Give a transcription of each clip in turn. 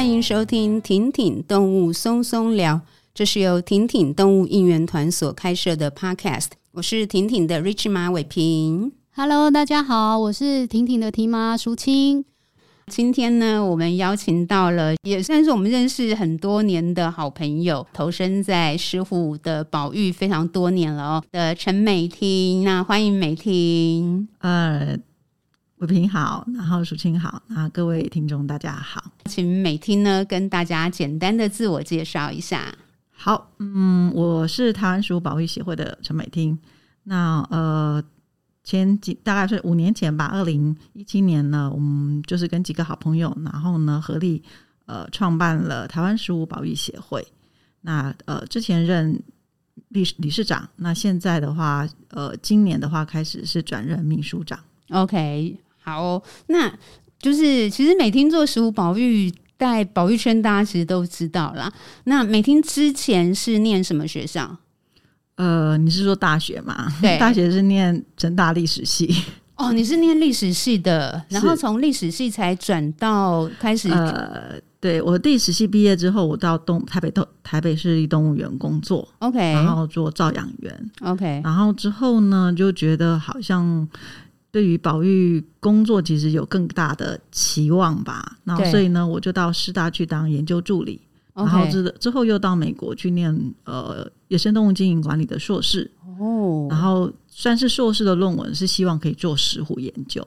欢迎收听婷婷动物松松聊，这是由婷婷动物应援团所开设的 Podcast。我是婷婷的 Rich 马伟平。Hello，大家好，我是婷婷的提妈淑清。今天呢，我们邀请到了也算是我们认识很多年的好朋友，投身在石虎的保育非常多年了哦的陈美婷。那欢迎美婷。呃，伟平好，然后淑清好，那各位听众大家好，请美听呢跟大家简单的自我介绍一下。好，嗯，我是台湾食物保育协会的陈美婷。那呃。前几大概是五年前吧，二零一七年呢，我们就是跟几个好朋友，然后呢合力呃创办了台湾食物保育协会。那呃之前任理理事长，那现在的话，呃今年的话开始是转任秘书长。OK，好哦，那就是其实美婷做食物保育，在保育圈大家其实都知道啦。那美婷之前是念什么学校？呃，你是说大学吗？对，大学是念成大历史系。哦，你是念历史系的，然后从历史系才转到开始。呃，对，我历史系毕业之后，我到东台北动台北市立动物园工作。OK，然后做照养员。OK，然后之后呢，就觉得好像对于保育工作其实有更大的期望吧。然后所以呢，我就到师大去当研究助理。然后之之后又到美国去念呃野生动物经营管理的硕士哦，然后算是硕士的论文是希望可以做石虎研究。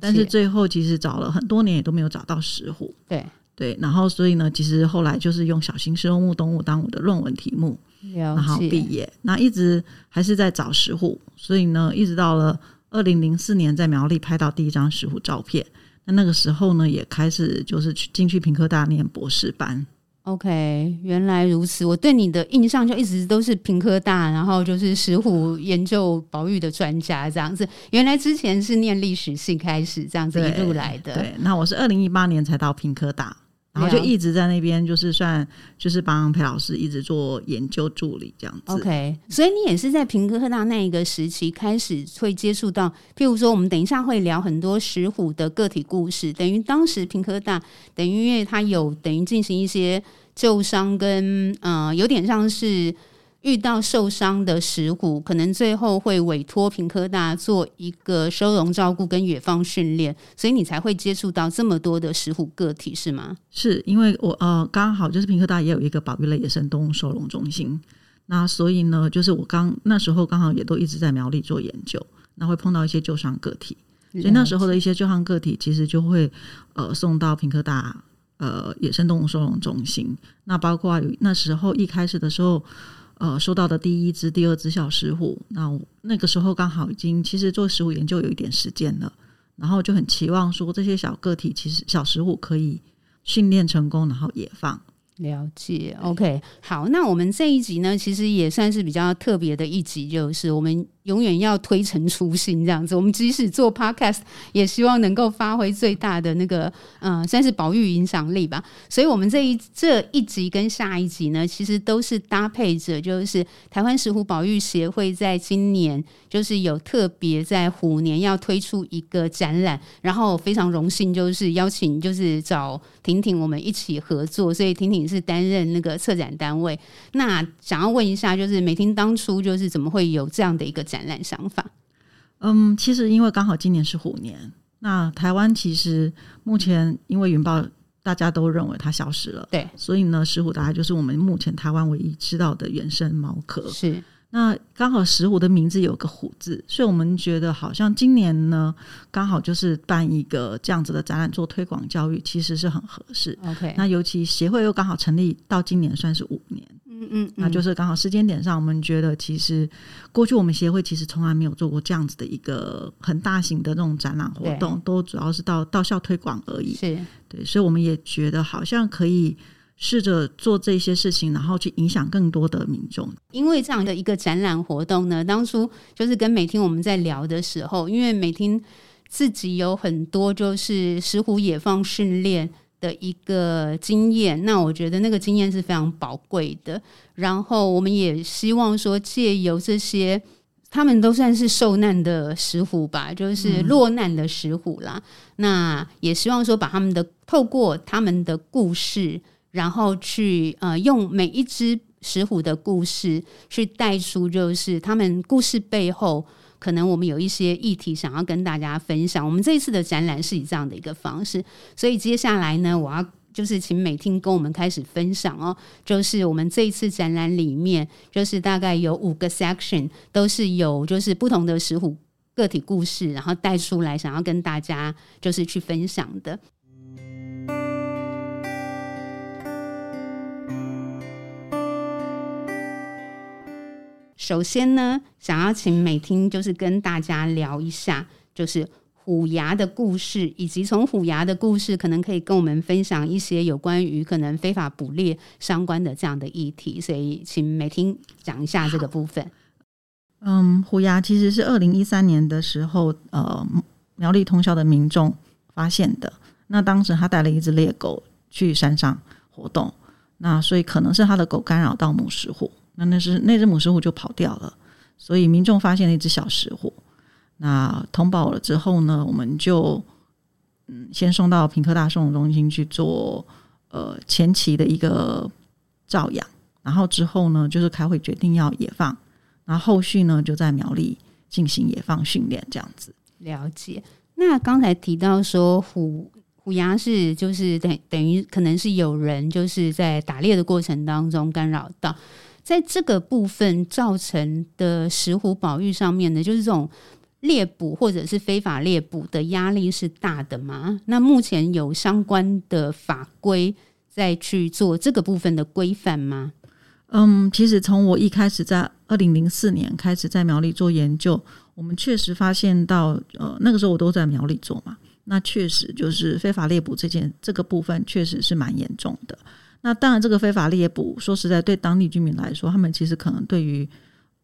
但是最后其实找了很多年也都没有找到石虎，对对。然后所以呢，其实后来就是用小型食肉动物当我的论文题目。然后毕业，那一直还是在找石虎，所以呢，一直到了二零零四年在苗栗拍到第一张石虎照片，那那个时候呢，也开始就是去进去屏科大念博士班。OK，原来如此。我对你的印象就一直都是屏科大，然后就是石虎研究保育的专家这样子。原来之前是念历史系开始这样子一路来的。对，那我是二零一八年才到屏科大，然后就一直在那边，就是算就是帮裴老师一直做研究助理这样子。OK，所以你也是在平科大那一个时期开始会接触到，譬如说我们等一下会聊很多石虎的个体故事，等于当时平科大等于因为它有等于进行一些。旧伤跟嗯、呃，有点像是遇到受伤的石虎，可能最后会委托屏科大做一个收容照顾跟野放训练，所以你才会接触到这么多的石虎个体，是吗？是因为我呃刚好就是屏科大也有一个保育类野生动物收容中心，那所以呢，就是我刚那时候刚好也都一直在苗栗做研究，那会碰到一些旧伤个体，所以那时候的一些旧伤个体其实就会呃送到屏科大。呃，野生动物收容中心，那包括那时候一开始的时候，呃，收到的第一只、第二只小石虎，那那个时候刚好已经其实做食物研究有一点时间了，然后就很期望说这些小个体其实小石虎可以训练成功，然后野放。了解，OK，好，那我们这一集呢，其实也算是比较特别的一集，就是我们。永远要推陈出新这样子，我们即使做 podcast，也希望能够发挥最大的那个，嗯，算是保育影响力吧。所以，我们这一这一集跟下一集呢，其实都是搭配着，就是台湾石虎保育协会在今年就是有特别在虎年要推出一个展览，然后非常荣幸就是邀请就是找婷婷我们一起合作，所以婷婷是担任那个策展单位。那想要问一下，就是美婷当初就是怎么会有这样的一个展览想法，嗯，其实因为刚好今年是虎年，那台湾其实目前因为云豹大家都认为它消失了，对，所以呢，石虎大概就是我们目前台湾唯一知道的原生猫科。是，那刚好石虎的名字有个虎字，所以我们觉得好像今年呢，刚好就是办一个这样子的展览做推广教育，其实是很合适。OK，那尤其协会又刚好成立到今年算是五年。嗯嗯，那就是刚好时间点上，我们觉得其实过去我们协会其实从来没有做过这样子的一个很大型的这种展览活动，都主要是到到校推广而已。是对，所以我们也觉得好像可以试着做这些事情，然后去影响更多的民众。因为这样的一个展览活动呢，当初就是跟美婷我们在聊的时候，因为美婷自己有很多就是石虎野放训练。的一个经验，那我觉得那个经验是非常宝贵的。然后我们也希望说，借由这些他们都算是受难的石虎吧，就是落难的石虎啦。嗯、那也希望说把他们的透过他们的故事，然后去呃用每一只石虎的故事去带出，就是他们故事背后。可能我们有一些议题想要跟大家分享。我们这一次的展览是以这样的一个方式，所以接下来呢，我要就是请美听跟我们开始分享哦。就是我们这一次展览里面，就是大概有五个 section，都是有就是不同的石虎个体故事，然后带出来想要跟大家就是去分享的。首先呢，想要请美婷就是跟大家聊一下，就是虎牙的故事，以及从虎牙的故事，可能可以跟我们分享一些有关于可能非法捕猎相关的这样的议题。所以，请美婷讲一下这个部分。嗯，虎牙其实是二零一三年的时候，呃，苗栗通宵的民众发现的。那当时他带了一只猎狗去山上活动，那所以可能是他的狗干扰到母石虎。那那是那只母石虎就跑掉了，所以民众发现了一只小石虎，那通报了之后呢，我们就嗯先送到屏科大收容中心去做呃前期的一个照养，然后之后呢就是开会决定要野放，然后后续呢就在苗栗进行野放训练这样子。了解。那刚才提到说虎虎牙是就是等等于可能是有人就是在打猎的过程当中干扰到。在这个部分造成的石虎保育上面呢，就是这种猎捕或者是非法猎捕的压力是大的吗？那目前有相关的法规在去做这个部分的规范吗？嗯，其实从我一开始在二零零四年开始在苗栗做研究，我们确实发现到，呃，那个时候我都在苗栗做嘛，那确实就是非法猎捕这件这个部分确实是蛮严重的。那当然，这个非法猎捕，说实在，对当地居民来说，他们其实可能对于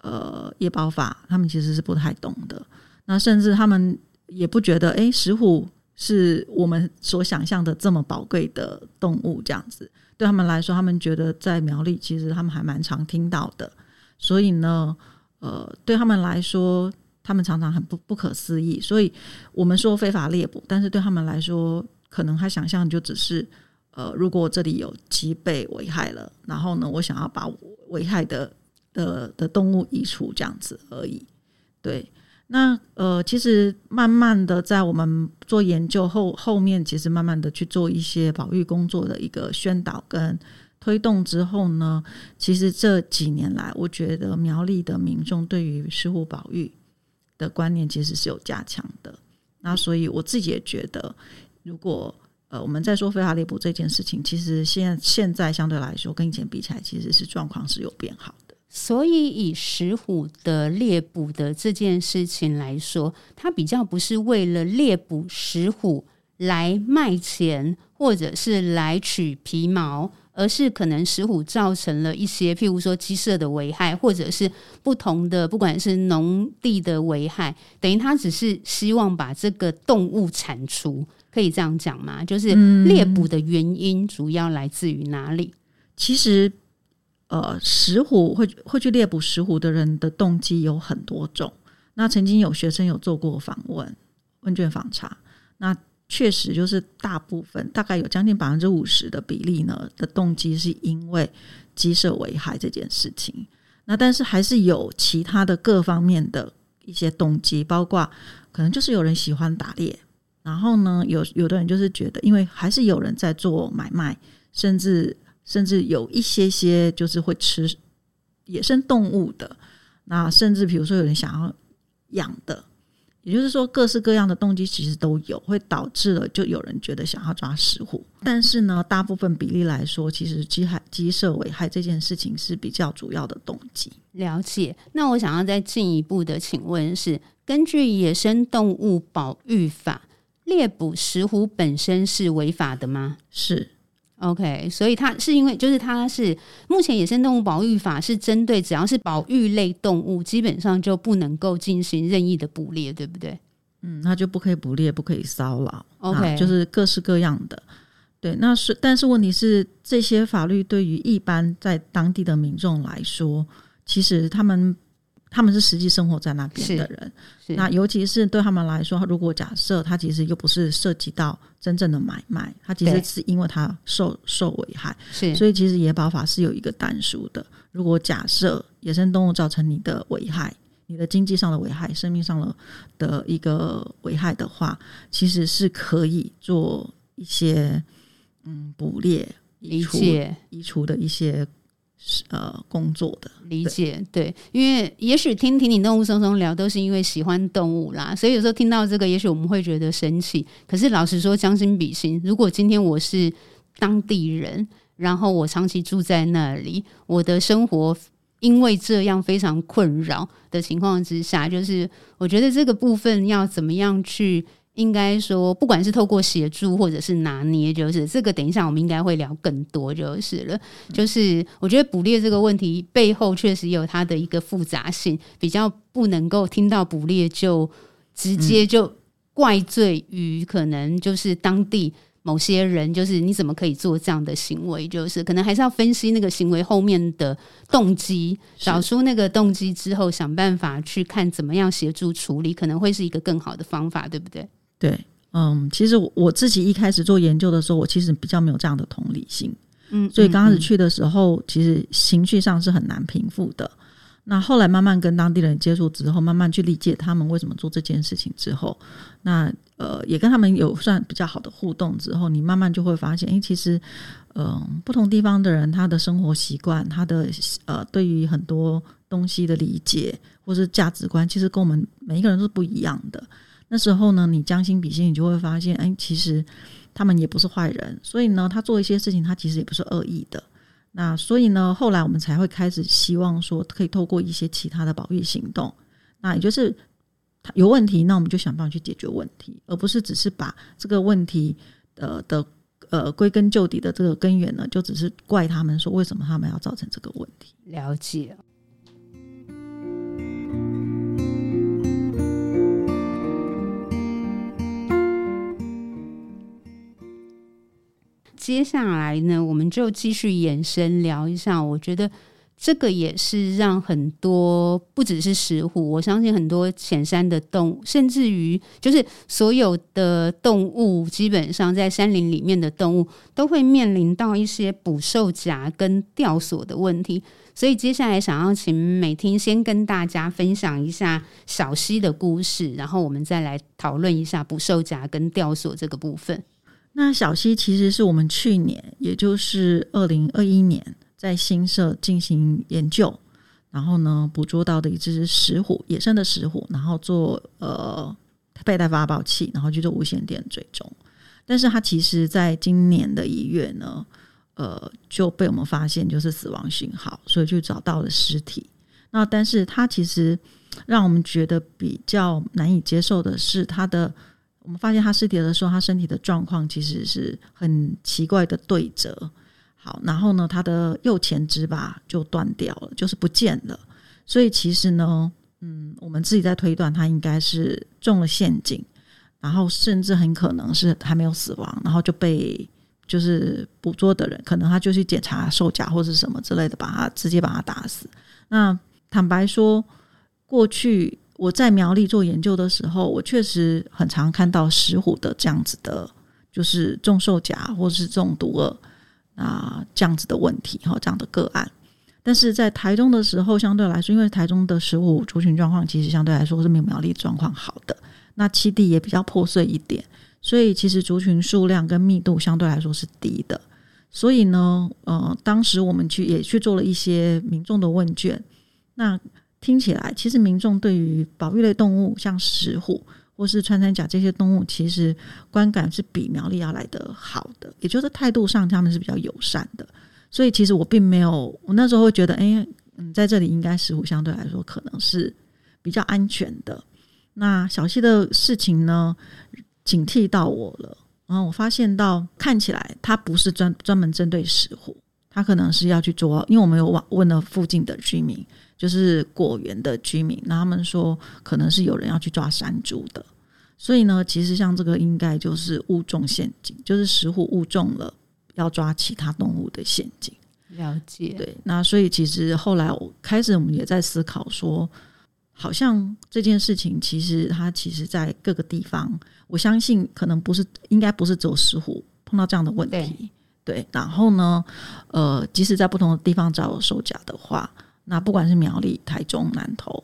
呃夜保法，他们其实是不太懂的。那甚至他们也不觉得，诶，石虎是我们所想象的这么宝贵的动物，这样子。对他们来说，他们觉得在苗栗，其实他们还蛮常听到的。所以呢，呃，对他们来说，他们常常很不不可思议。所以我们说非法猎捕，但是对他们来说，可能他想象就只是。呃，如果这里有鸡被危害了，然后呢，我想要把危害的的的动物移除，这样子而已。对，那呃，其实慢慢的在我们做研究后后面，其实慢慢的去做一些保育工作的一个宣导跟推动之后呢，其实这几年来，我觉得苗栗的民众对于石虎保育的观念其实是有加强的。那所以我自己也觉得，如果呃，我们在说非法猎捕这件事情，其实现现在相对来说跟以前比起来，其实是状况是有变好的。所以以石虎的猎捕的这件事情来说，它比较不是为了猎捕石虎来卖钱，或者是来取皮毛，而是可能石虎造成了一些，譬如说鸡舍的危害，或者是不同的，不管是农地的危害，等于它只是希望把这个动物铲除。可以这样讲吗？就是猎捕的原因主要来自于哪里？嗯、其实，呃，石虎会会去猎捕石虎的人的动机有很多种。那曾经有学生有做过访问、问卷访查，那确实就是大部分，大概有将近百分之五十的比例呢的动机是因为鸡舍危害这件事情。那但是还是有其他的各方面的一些动机，包括可能就是有人喜欢打猎。然后呢，有有的人就是觉得，因为还是有人在做买卖，甚至甚至有一些些就是会吃野生动物的，那甚至比如说有人想要养的，也就是说各式各样的动机其实都有，会导致了就有人觉得想要抓食虎。但是呢，大部分比例来说，其实鸡害鸡舍危害这件事情是比较主要的动机。了解。那我想要再进一步的请问是，根据《野生动物保育法》。猎捕石虎本身是违法的吗？是，OK，所以它是因为就是它是目前野生动物保育法是针对只要是保育类动物，基本上就不能够进行任意的捕猎，对不对？嗯，那就不可以捕猎，不可以骚扰，OK，就是各式各样的。对，那是但是问题是这些法律对于一般在当地的民众来说，其实他们他们是实际生活在那边的人，那尤其是对他们来说，如果假设他其实又不是涉及到真正的买卖，他其实是因为他受受危害，是，所以其实野保法是有一个单数的。如果假设野生动物造成你的危害，你的经济上的危害、生命上的的一个危害的话，其实是可以做一些嗯捕猎、移除、移除的一些。呃，工作的理解对，因为也许听听你动物松松聊都是因为喜欢动物啦，所以有时候听到这个，也许我们会觉得生气。可是老实说，将心比心，如果今天我是当地人，然后我长期住在那里，我的生活因为这样非常困扰的情况之下，就是我觉得这个部分要怎么样去。应该说，不管是透过协助或者是拿捏，就是这个。等一下，我们应该会聊更多，就是了。就是我觉得捕猎这个问题背后确实有它的一个复杂性，比较不能够听到捕猎就直接就怪罪于可能就是当地某些人，就是你怎么可以做这样的行为？就是可能还是要分析那个行为后面的动机，找出那个动机之后，想办法去看怎么样协助处理，可能会是一个更好的方法，对不对？对，嗯，其实我自己一开始做研究的时候，我其实比较没有这样的同理心，嗯，所以刚开始去的时候，其实情绪上是很难平复的。那后来慢慢跟当地人接触之后，慢慢去理解他们为什么做这件事情之后，那呃，也跟他们有算比较好的互动之后，你慢慢就会发现，哎，其实，嗯、呃，不同地方的人他的生活习惯，他的呃，对于很多东西的理解或是价值观，其实跟我们每一个人都是不一样的。那时候呢，你将心比心，你就会发现，哎，其实他们也不是坏人，所以呢，他做一些事情，他其实也不是恶意的。那所以呢，后来我们才会开始希望说，可以透过一些其他的保育行动，那也就是他有问题，那我们就想办法去解决问题，而不是只是把这个问题呃的呃归根究底的这个根源呢，就只是怪他们说为什么他们要造成这个问题。了解。接下来呢，我们就继续延伸聊一下。我觉得这个也是让很多不只是石虎，我相信很多浅山的动物，甚至于就是所有的动物，基本上在山林里面的动物都会面临到一些捕兽夹跟吊索的问题。所以接下来想要请美婷先跟大家分享一下小溪的故事，然后我们再来讨论一下捕兽夹跟吊索这个部分。那小溪其实是我们去年，也就是二零二一年，在新社进行研究，然后呢，捕捉到的一只石虎，野生的石虎，然后做呃佩戴发报器，然后去做无线电追踪。但是它其实在今年的一月呢，呃，就被我们发现就是死亡讯号，所以就找到了尸体。那但是它其实让我们觉得比较难以接受的是它的。我们发现他尸体的时候，他身体的状况其实是很奇怪的对折。好，然后呢，他的右前肢吧就断掉了，就是不见了。所以其实呢，嗯，我们自己在推断，他应该是中了陷阱，然后甚至很可能是还没有死亡，然后就被就是捕捉的人，可能他就去检查兽夹或者什么之类的，把他直接把他打死。那坦白说，过去。我在苗栗做研究的时候，我确实很常看到石虎的这样子的，就是中兽甲或是中毒饵啊这样子的问题哈，这样的个案。但是在台中的时候，相对来说，因为台中的石虎族群状况其实相对来说是没有苗栗状况好的，那栖地也比较破碎一点，所以其实族群数量跟密度相对来说是低的。所以呢，呃，当时我们去也去做了一些民众的问卷，那。听起来，其实民众对于保育类动物，像石虎或是穿山甲这些动物，其实观感是比苗栗要来得好的，也就是态度上他们是比较友善的。所以，其实我并没有，我那时候会觉得，哎，嗯，在这里应该石虎相对来说可能是比较安全的。那小溪的事情呢，警惕到我了。然后我发现到，看起来它不是专专门针对石虎，它可能是要去捉，因为我们有问问了附近的居民。就是果园的居民，那他们说可能是有人要去抓山猪的，所以呢，其实像这个应该就是误中陷阱，就是石虎误中了要抓其他动物的陷阱。了解，对，那所以其实后来我开始我们也在思考说，好像这件事情其实它其实在各个地方，我相信可能不是应该不是只有石虎碰到这样的问题，对，对。然后呢，呃，即使在不同的地方找售假的话，那不管是苗栗、台中、南投，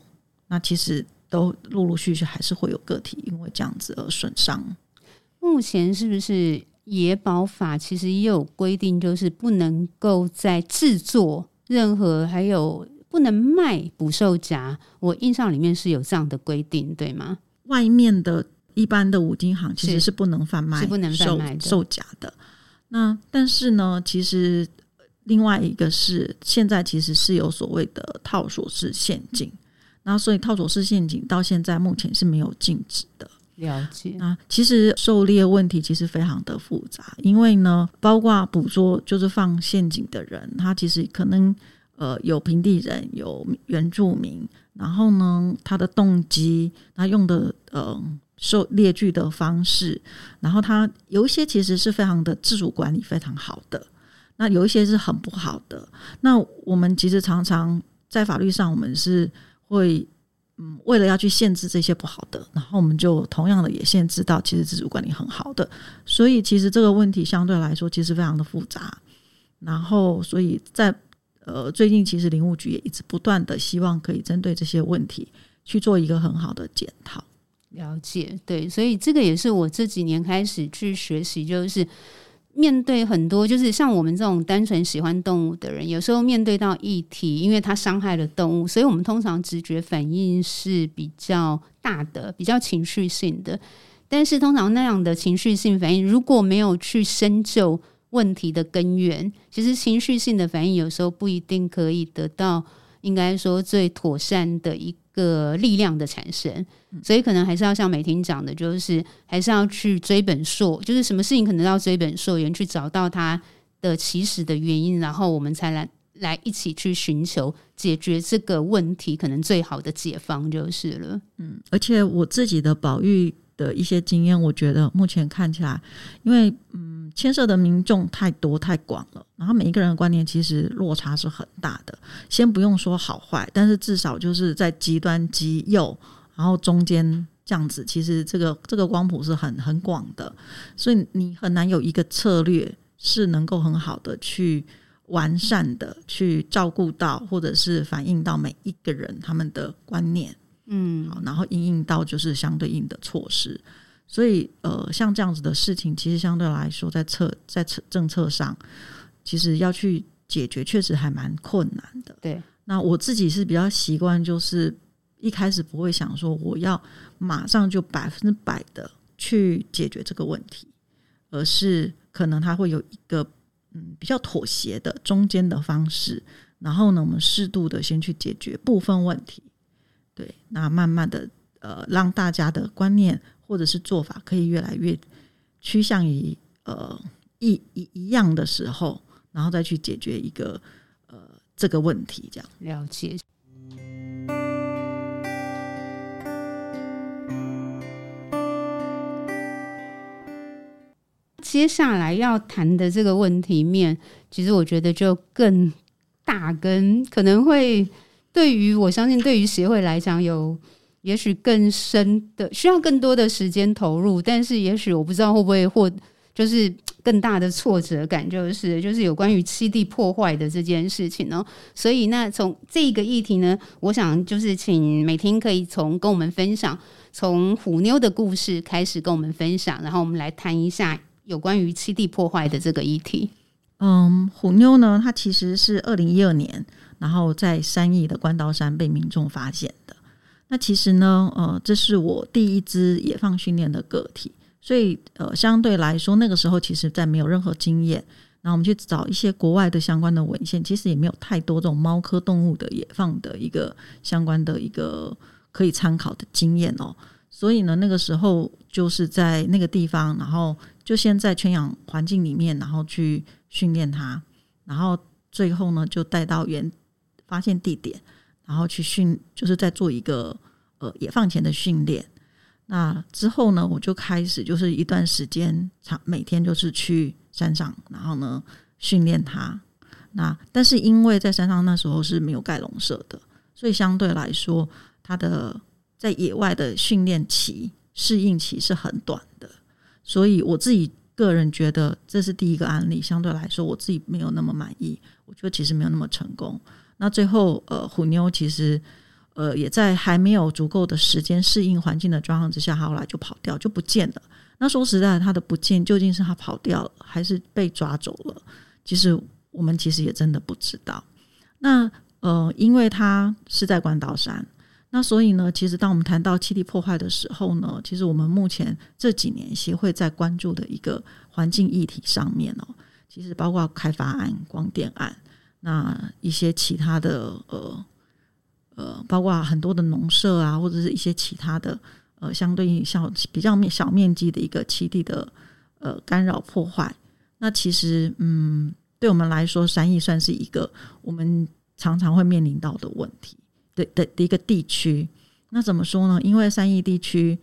那其实都陆陆续续还是会有个体因为这样子而损伤。目前是不是野保法其实也有规定，就是不能够在制作任何，还有不能卖捕兽夹。我印象里面是有这样的规定，对吗？外面的一般的五金行其实是不能贩卖，是不能贩卖兽夹的。那但是呢，其实另外一个是现在其实是有所谓的套索式陷阱，那所以套索式陷阱到现在目前是没有禁止的。了解啊，其实狩猎问题其实非常的复杂，因为呢，包括捕捉就是放陷阱的人，他其实可能呃有平地人，有原住民，然后呢，他的动机，他用的呃狩猎具的方式，然后他有一些其实是非常的自主管理非常好的，那有一些是很不好的。那我们其实常常在法律上，我们是会。嗯，为了要去限制这些不好的，然后我们就同样的也限制到其实自主管理很好的，所以其实这个问题相对来说其实非常的复杂。然后，所以在呃最近，其实林务局也一直不断的希望可以针对这些问题去做一个很好的检讨。了解，对，所以这个也是我这几年开始去学习，就是。面对很多就是像我们这种单纯喜欢动物的人，有时候面对到议题，因为它伤害了动物，所以我们通常直觉反应是比较大的，比较情绪性的。但是通常那样的情绪性反应，如果没有去深究问题的根源，其实情绪性的反应有时候不一定可以得到，应该说最妥善的一个力量的产生。所以可能还是要像美婷讲的，就是还是要去追本溯，就是什么事情可能要追本溯源，去找到它的起始的原因，然后我们才来来一起去寻求解决这个问题，可能最好的解方就是了。嗯，而且我自己的保育的一些经验，我觉得目前看起来，因为嗯牵涉的民众太多太广了，然后每一个人的观念其实落差是很大的。先不用说好坏，但是至少就是在极端极右。然后中间这样子，其实这个这个光谱是很很广的，所以你很难有一个策略是能够很好的去完善的去照顾到，或者是反映到每一个人他们的观念，嗯，好，然后应应到就是相对应的措施。所以呃，像这样子的事情，其实相对来说在策在策政策上，其实要去解决，确实还蛮困难的。对，那我自己是比较习惯就是。一开始不会想说我要马上就百分之百的去解决这个问题，而是可能他会有一个嗯比较妥协的中间的方式，然后呢，我们适度的先去解决部分问题，对，那慢慢的呃让大家的观念或者是做法可以越来越趋向于呃一一一样的时候，然后再去解决一个呃这个问题，这样了解。接下来要谈的这个问题面，其实我觉得就更大，跟可能会对于我相信对于协会来讲，有也许更深的需要更多的时间投入，但是也许我不知道会不会获就是更大的挫折感，就是就是有关于七地破坏的这件事情呢。所以那从这个议题呢，我想就是请美婷可以从跟我们分享，从虎妞的故事开始跟我们分享，然后我们来谈一下。有关于七地破坏的这个议题，嗯，虎妞呢，它其实是二零一二年，然后在三义的关刀山被民众发现。那其实呢，呃，这是我第一只野放训练的个体，所以呃，相对来说，那个时候其实在没有任何经验，然后我们去找一些国外的相关的文献，其实也没有太多这种猫科动物的野放的一个相关的一个可以参考的经验哦。所以呢，那个时候就是在那个地方，然后。就先在圈养环境里面，然后去训练它，然后最后呢，就带到原发现地点，然后去训，就是在做一个呃野放前的训练。那之后呢，我就开始就是一段时间长，每天就是去山上，然后呢训练它。那但是因为在山上那时候是没有盖笼舍的，所以相对来说，它的在野外的训练期、适应期是很短的，所以我自己个人觉得这是第一个案例，相对来说我自己没有那么满意，我觉得其实没有那么成功。那最后，呃，虎妞其实呃也在还没有足够的时间适应环境的状况之下，后来就跑掉，就不见了。那说实在，他的不见究竟是他跑掉了，还是被抓走了？其实我们其实也真的不知道。那呃，因为他是在关岛山，那所以呢，其实当我们谈到气体破坏的时候呢，其实我们目前这几年协会在关注的一个环境议题上面哦，其实包括开发案、光电案，那一些其他的呃呃，包括很多的农舍啊，或者是一些其他的。呃，相对应小比较面小面积的一个栖地的呃干扰破坏，那其实嗯，对我们来说，山艺算是一个我们常常会面临到的问题的的的一个地区。那怎么说呢？因为山艺地区，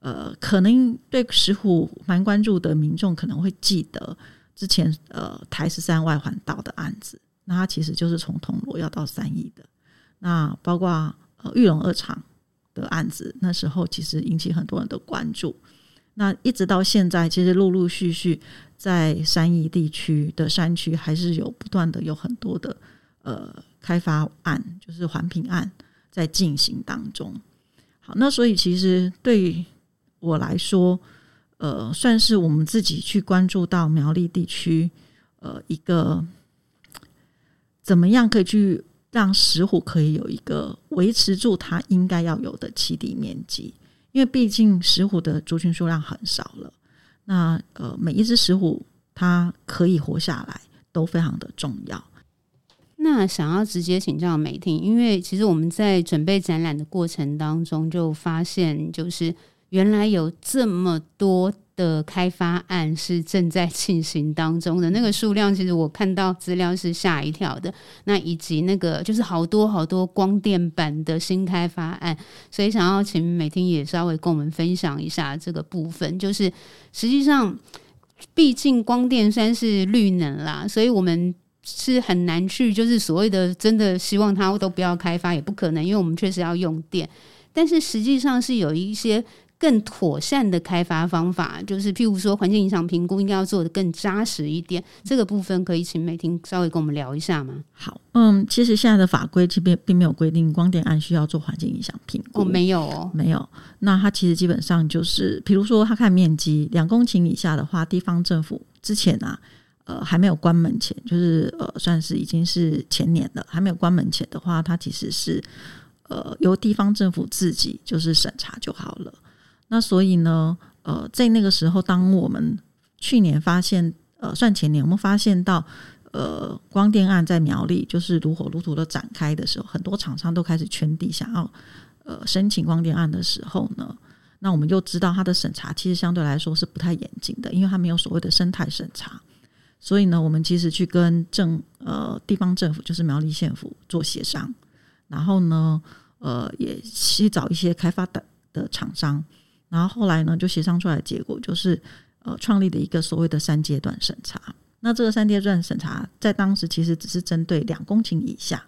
呃，可能对石虎蛮关注的民众可能会记得之前呃台十三外环道的案子，那它其实就是从铜锣要到山艺的。那包括呃玉龙二厂。的案子，那时候其实引起很多人的关注。那一直到现在，其实陆陆续续在山义地区的山区，还是有不断的有很多的呃开发案，就是环评案在进行当中。好，那所以其实对我来说，呃，算是我们自己去关注到苗栗地区，呃，一个怎么样可以去。让石虎可以有一个维持住它应该要有的栖地面积，因为毕竟石虎的族群数量很少了。那呃，每一只石虎它可以活下来都非常的重要。那想要直接请教美婷，因为其实我们在准备展览的过程当中就发现，就是原来有这么多。的开发案是正在进行当中的，那个数量其实我看到资料是吓一跳的。那以及那个就是好多好多光电板的新开发案，所以想要请美婷也稍微跟我们分享一下这个部分。就是实际上，毕竟光电算是绿能啦，所以我们是很难去就是所谓的真的希望它都不要开发，也不可能，因为我们确实要用电。但是实际上是有一些。更妥善的开发方法，就是譬如说环境影响评估应该要做的更扎实一点。这个部分可以请美婷稍微跟我们聊一下吗？好，嗯，其实现在的法规这边并没有规定光电案需要做环境影响评估。哦，没有哦，没有。那它其实基本上就是，比如说它看面积两公顷以下的话，地方政府之前啊，呃，还没有关门前，就是呃，算是已经是前年了，还没有关门前的话，它其实是呃由地方政府自己就是审查就好了。那所以呢，呃，在那个时候，当我们去年发现，呃，算前年，我们发现到，呃，光电案在苗栗就是如火如荼的展开的时候，很多厂商都开始圈地，想要呃申请光电案的时候呢，那我们就知道它的审查其实相对来说是不太严谨的，因为它没有所谓的生态审查。所以呢，我们其实去跟政呃地方政府，就是苗栗县府做协商，然后呢，呃，也去找一些开发的的厂商。然后后来呢，就协商出来的结果就是，呃，创立的一个所谓的三阶段审查。那这个三阶段审查在当时其实只是针对两公顷以下，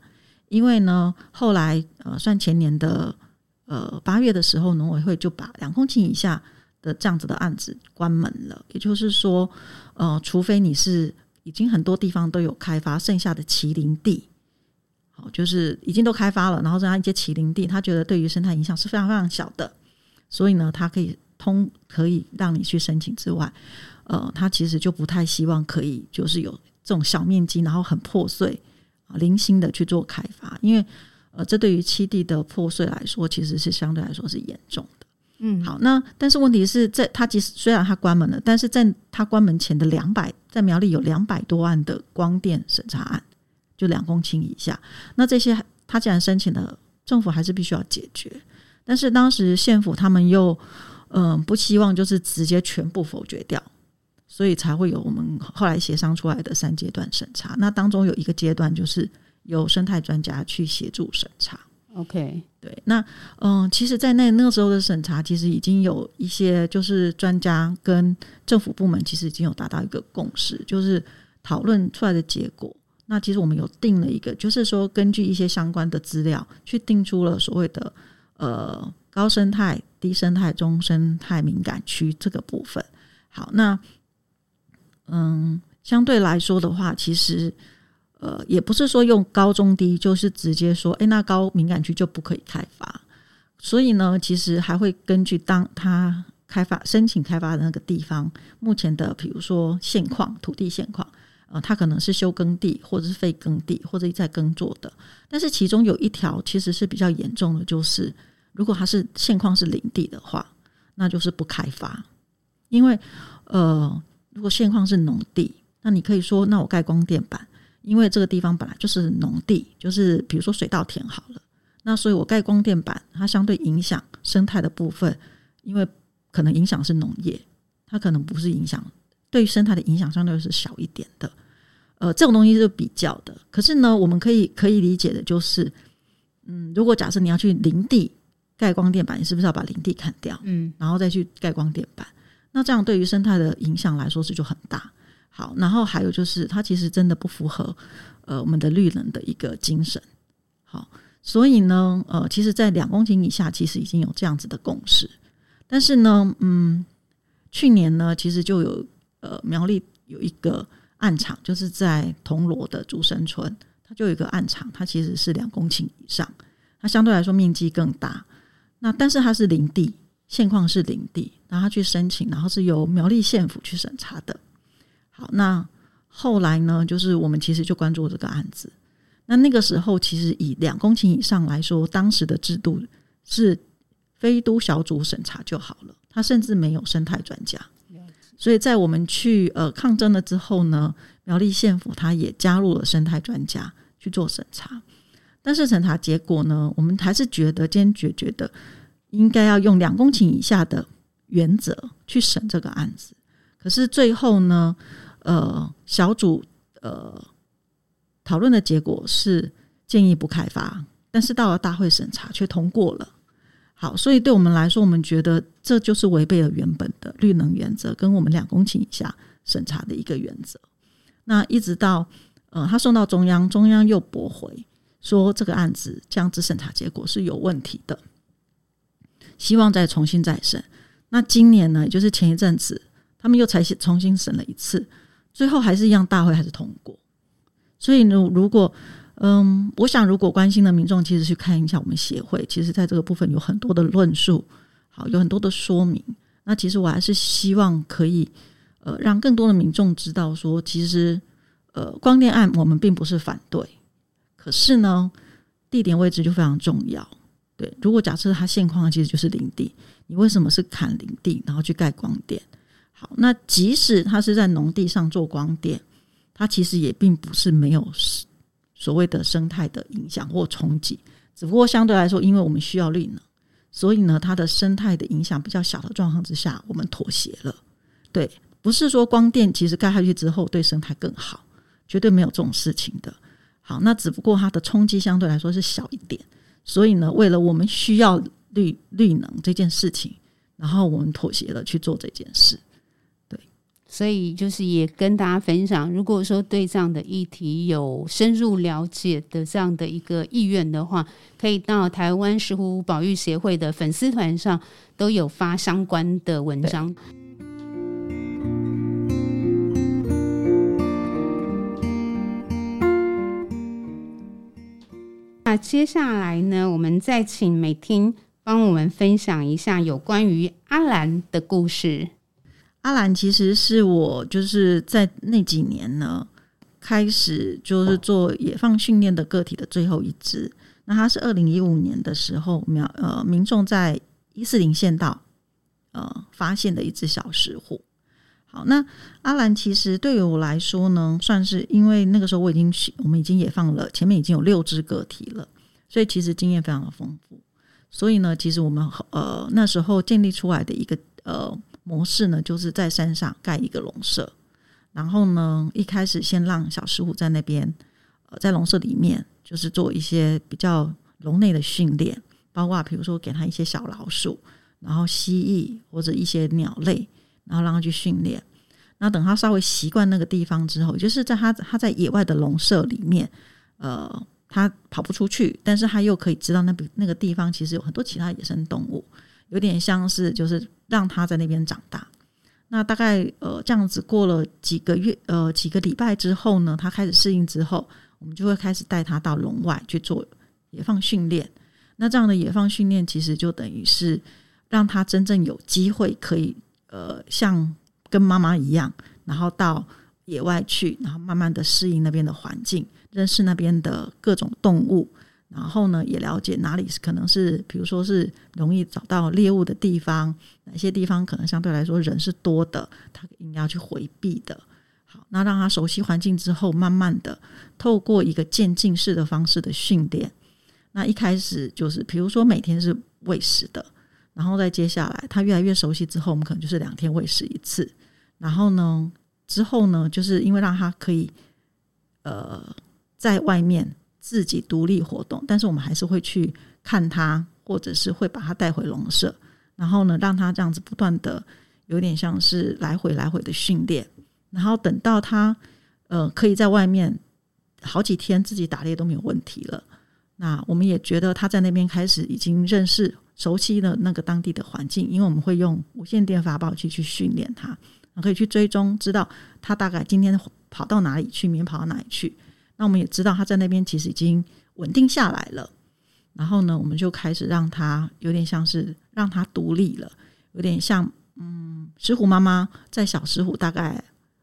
因为呢，后来呃，算前年的呃八月的时候，农委会就把两公顷以下的这样子的案子关门了。也就是说，呃，除非你是已经很多地方都有开发，剩下的麒麟地，好，就是已经都开发了，然后剩下一些麒麟地，他觉得对于生态影响是非常非常小的。所以呢，它可以通，可以让你去申请之外，呃，它其实就不太希望可以就是有这种小面积，然后很破碎啊，零星的去做开发，因为呃，这对于七地的破碎来说，其实是相对来说是严重的。嗯，好，那但是问题是在它其实虽然它关门了，但是在它关门前的两百，在苗栗有两百多万的光电审查案，就两公顷以下，那这些他既然申请了，政府还是必须要解决。但是当时县府他们又嗯、呃、不希望就是直接全部否决掉，所以才会有我们后来协商出来的三阶段审查。那当中有一个阶段就是由生态专家去协助审查。OK，对，那嗯、呃，其实，在那那个时候的审查，其实已经有一些就是专家跟政府部门其实已经有达到一个共识，就是讨论出来的结果。那其实我们有定了一个，就是说根据一些相关的资料去定出了所谓的。呃高生态、低生态、中生态敏感区这个部分。好，那嗯，相对来说的话，其实呃也不是说用高中低，就是直接说，哎，那高敏感区就不可以开发。所以呢，其实还会根据当他开发申请开发的那个地方目前的，比如说现况、土地现况，呃，它可能是休耕地，或者是废耕地，或者在耕作的。但是其中有一条其实是比较严重的，就是如果它是现况是林地的话，那就是不开发。因为呃，如果现况是农地，那你可以说，那我盖光电板，因为这个地方本来就是农地，就是比如说水稻田好了。那所以，我盖光电板，它相对影响生态的部分，因为可能影响是农业，它可能不是影响对于生态的影响，相对是小一点的。呃，这种东西是比较的。可是呢，我们可以可以理解的就是，嗯，如果假设你要去林地盖光电板，你是不是要把林地砍掉，嗯，然后再去盖光电板？那这样对于生态的影响来说是就很大。好，然后还有就是，它其实真的不符合呃我们的绿能的一个精神。好。所以呢，呃，其实，在两公顷以下，其实已经有这样子的共识。但是呢，嗯，去年呢，其实就有呃苗栗有一个案场，就是在铜锣的竹生村，它就有一个案场，它其实是两公顷以上，它相对来说面积更大。那但是它是林地，现况是林地，然后去申请，然后是由苗栗县府去审查的。好，那后来呢，就是我们其实就关注这个案子。那那个时候，其实以两公顷以上来说，当时的制度是非都小组审查就好了，他甚至没有生态专家。所以在我们去呃抗争了之后呢，苗栗县府他也加入了生态专家去做审查。但是审查结果呢，我们还是觉得坚决觉得应该要用两公顷以下的原则去审这个案子。可是最后呢，呃，小组呃。讨论的结果是建议不开发，但是到了大会审查却通过了。好，所以对我们来说，我们觉得这就是违背了原本的绿能原则，跟我们两公顷以下审查的一个原则。那一直到呃，他送到中央，中央又驳回说这个案子这样子审查结果是有问题的，希望再重新再审。那今年呢，也就是前一阵子，他们又才重新审了一次，最后还是一样，大会还是通过。所以，如如果，嗯，我想，如果关心的民众，其实去看一下我们协会，其实在这个部分有很多的论述，好，有很多的说明。那其实我还是希望可以，呃，让更多的民众知道说，其实，呃，光电案我们并不是反对，可是呢，地点位置就非常重要。对，如果假设它现况其实就是林地，你为什么是砍林地然后去盖光电？好，那即使它是在农地上做光电。它其实也并不是没有所谓的生态的影响或冲击，只不过相对来说，因为我们需要绿能，所以呢，它的生态的影响比较小的状况之下，我们妥协了。对，不是说光电其实盖下去之后对生态更好，绝对没有这种事情的。好，那只不过它的冲击相对来说是小一点，所以呢，为了我们需要绿绿能这件事情，然后我们妥协了去做这件事。所以就是也跟大家分享，如果说对这样的议题有深入了解的这样的一个意愿的话，可以到台湾石虎保育协会的粉丝团上都有发相关的文章。那接下来呢，我们再请美婷帮我们分享一下有关于阿兰的故事。阿兰其实是我就是在那几年呢，开始就是做野放训练的个体的最后一只。那它是二零一五年的时候，苗呃民众在一四零县道呃发现的一只小石虎。好，那阿兰其实对于我来说呢，算是因为那个时候我已经我们已经野放了，前面已经有六只个体了，所以其实经验非常的丰富。所以呢，其实我们呃那时候建立出来的一个呃。模式呢，就是在山上盖一个笼舍，然后呢，一开始先让小石虎在那边，呃，在笼舍里面，就是做一些比较笼内的训练，包括比如说给他一些小老鼠，然后蜥蜴或者一些鸟类，然后让他去训练。那等他稍微习惯那个地方之后，就是在他他在野外的笼舍里面，呃，他跑不出去，但是他又可以知道那那个地方其实有很多其他野生动物，有点像是就是让他在那边长大。那大概呃这样子过了几个月呃几个礼拜之后呢，他开始适应之后，我们就会开始带他到笼外去做野放训练。那这样的野放训练其实就等于是让他真正有机会可以呃像跟妈妈一样，然后到野外去，然后慢慢的适应那边的环境，认识那边的各种动物。然后呢，也了解哪里是可能是，比如说是容易找到猎物的地方，哪些地方可能相对来说人是多的，他应该要去回避的。好，那让他熟悉环境之后，慢慢的透过一个渐进式的方式的训练。那一开始就是，比如说每天是喂食的，然后再接下来他越来越熟悉之后，我们可能就是两天喂食一次。然后呢，之后呢，就是因为让他可以呃在外面。自己独立活动，但是我们还是会去看他，或者是会把他带回笼舍，然后呢，让他这样子不断的有点像是来回来回的训练，然后等到他呃可以在外面好几天自己打猎都没有问题了，那我们也觉得他在那边开始已经认识熟悉了那个当地的环境，因为我们会用无线电发报器去训练他，可以去追踪知道他大概今天跑到哪里去，明天跑到哪里去。那我们也知道他在那边其实已经稳定下来了，然后呢，我们就开始让他有点像是让他独立了，有点像嗯，石虎妈妈在小石虎大概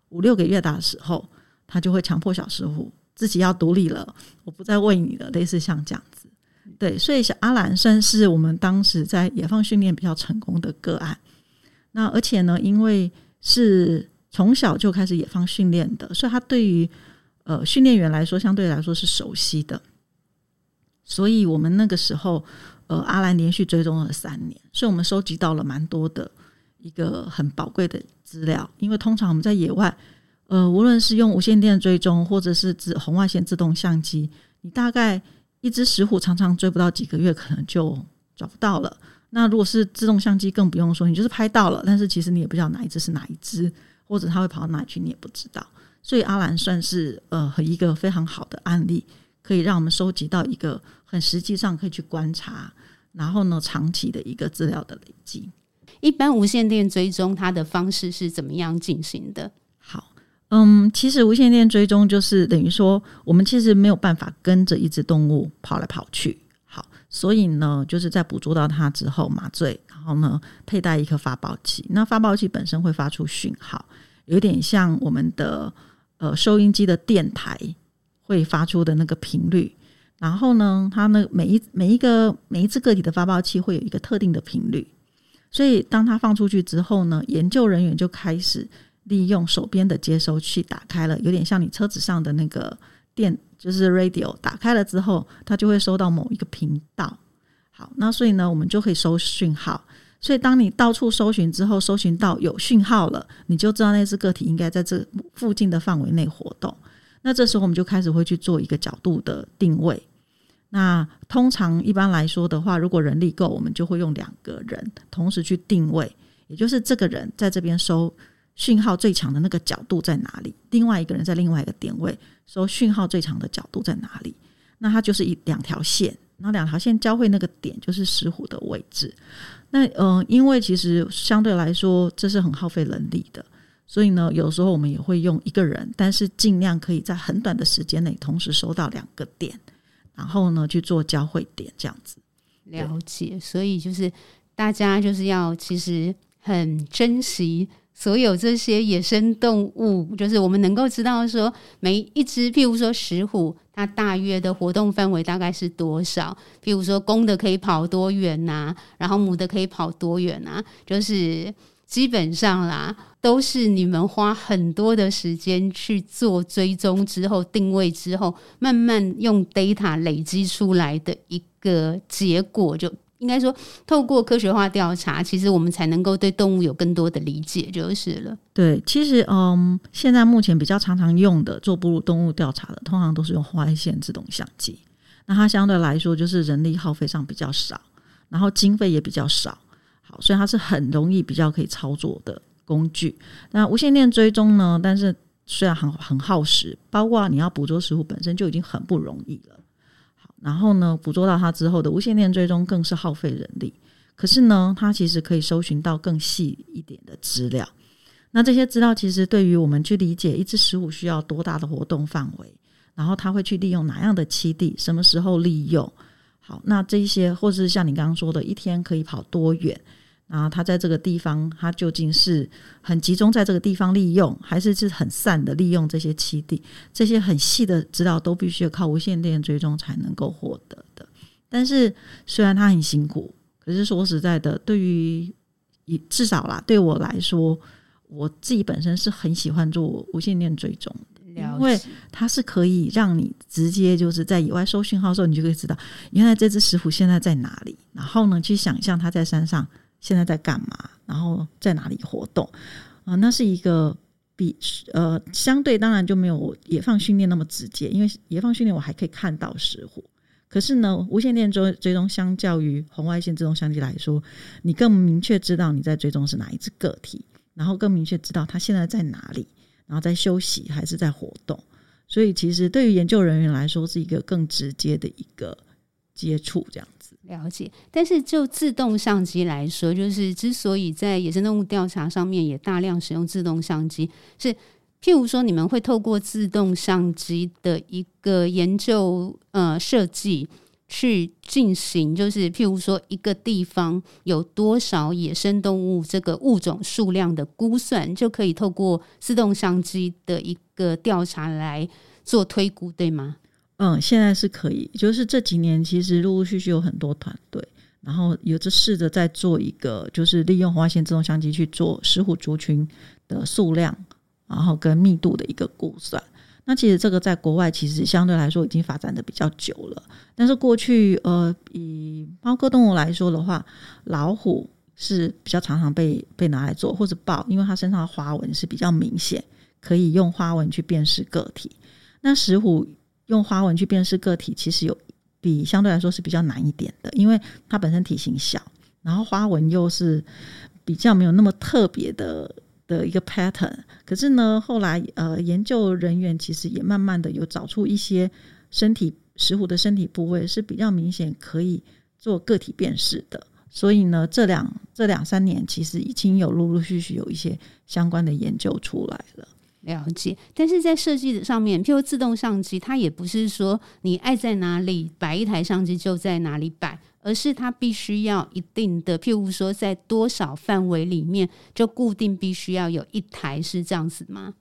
五六个月大的时候，他就会强迫小石虎自己要独立了，我不再喂你了，类似像这样子。对，所以小阿兰算是我们当时在野放训练比较成功的个案。那而且呢，因为是从小就开始野放训练的，所以他对于呃，训练员来说，相对来说是熟悉的，所以我们那个时候，呃，阿兰连续追踪了三年，所以我们收集到了蛮多的一个很宝贵的资料。因为通常我们在野外，呃，无论是用无线电追踪，或者是自红外线自动相机，你大概一只石虎常常追不到几个月，可能就找不到了。那如果是自动相机，更不用说，你就是拍到了，但是其实你也不知道哪一只是哪一只，或者它会跑到哪里去，你也不知道。所以阿兰算是呃和一个非常好的案例，可以让我们收集到一个很实际上可以去观察，然后呢长期的一个资料的累积。一般无线电追踪它的方式是怎么样进行的？好，嗯，其实无线电追踪就是等于说我们其实没有办法跟着一只动物跑来跑去，好，所以呢就是在捕捉到它之后麻醉，然后呢佩戴一颗发报器，那发报器本身会发出讯号，有点像我们的。呃，收音机的电台会发出的那个频率，然后呢，它呢每一每一个每一只个体的发报器会有一个特定的频率，所以当它放出去之后呢，研究人员就开始利用手边的接收器打开了，有点像你车子上的那个电，就是 radio 打开了之后，它就会收到某一个频道。好，那所以呢，我们就可以收讯号。所以，当你到处搜寻之后，搜寻到有讯号了，你就知道那只个体应该在这附近的范围内活动。那这时候，我们就开始会去做一个角度的定位。那通常一般来说的话，如果人力够，我们就会用两个人同时去定位，也就是这个人在这边收讯号最强的那个角度在哪里，另外一个人在另外一个点位收讯号最强的角度在哪里。那它就是一两条线，那两条线交汇那个点就是石虎的位置。那嗯、因为其实相对来说这是很耗费人力的，所以呢，有时候我们也会用一个人，但是尽量可以在很短的时间内同时收到两个点，然后呢去做交汇点这样子。了解，所以就是大家就是要其实很珍惜。所有这些野生动物，就是我们能够知道说，每一只，譬如说石虎，它大约的活动范围大概是多少？譬如说公的可以跑多远呐、然后母的可以跑多远啊？就是基本上啦，都是你们花很多的时间去做追踪之后、定位之后，慢慢用 data 累积出来的一个结果就。应该说，透过科学化调查，其实我们才能够对动物有更多的理解，就是了。对，其实嗯，现在目前比较常常用的做哺乳动物调查的，通常都是用红外线自动相机。那它相对来说就是人力耗费上比较少，然后经费也比较少，好，所以它是很容易比较可以操作的工具。那无线电追踪呢？但是虽然很很耗时，包括你要捕捉食虎本身就已经很不容易了。然后呢，捕捉到它之后的无线电追踪更是耗费人力。可是呢，它其实可以搜寻到更细一点的资料。那这些资料其实对于我们去理解一只食虎需要多大的活动范围，然后它会去利用哪样的栖地，什么时候利用。好，那这些或是像你刚刚说的，一天可以跑多远？然后它在这个地方，它究竟是很集中在这个地方利用，还是是很散的利用这些栖地？这些很细的指导都必须要靠无线电追踪才能够获得的。但是虽然它很辛苦，可是说实在的，对于以至少啦，对我来说，我自己本身是很喜欢做无线电追踪的，因为它是可以让你直接就是在野外收讯号的时候，你就可以知道原来这只石虎现在在哪里，然后呢，去想象它在山上。现在在干嘛？然后在哪里活动？啊、那是一个比呃相对当然就没有野放训练那么直接，因为野放训练我还可以看到石虎，可是呢，无线电追追踪相较于红外线自动相机来说，你更明确知道你在追踪是哪一只个体，然后更明确知道它现在在哪里，然后在休息还是在活动。所以其实对于研究人员来说，是一个更直接的一个接触，这样。了解，但是就自动相机来说，就是之所以在野生动物调查上面也大量使用自动相机，是譬如说你们会透过自动相机的一个研究呃设计去进行，就是譬如说一个地方有多少野生动物这个物种数量的估算，就可以透过自动相机的一个调查来做推估，对吗？嗯，现在是可以，就是这几年其实陆陆续续有很多团队，然后有着试着在做一个，就是利用红外线自动相机去做石虎族群的数量，然后跟密度的一个估算。那其实这个在国外其实相对来说已经发展的比较久了，但是过去呃，以猫科动物来说的话，老虎是比较常常被被拿来做，或者豹，因为它身上的花纹是比较明显，可以用花纹去辨识个体。那石虎。用花纹去辨识个体，其实有比相对来说是比较难一点的，因为它本身体型小，然后花纹又是比较没有那么特别的的一个 pattern。可是呢，后来呃，研究人员其实也慢慢的有找出一些身体石虎的身体部位是比较明显可以做个体辨识的。所以呢，这两这两三年其实已经有陆陆续续有一些相关的研究出来了。了解，但是在设计的上面，譬如自动相机，它也不是说你爱在哪里摆一台相机就在哪里摆，而是它必须要一定的，譬如说在多少范围里面就固定必须要有一台，是这样子吗？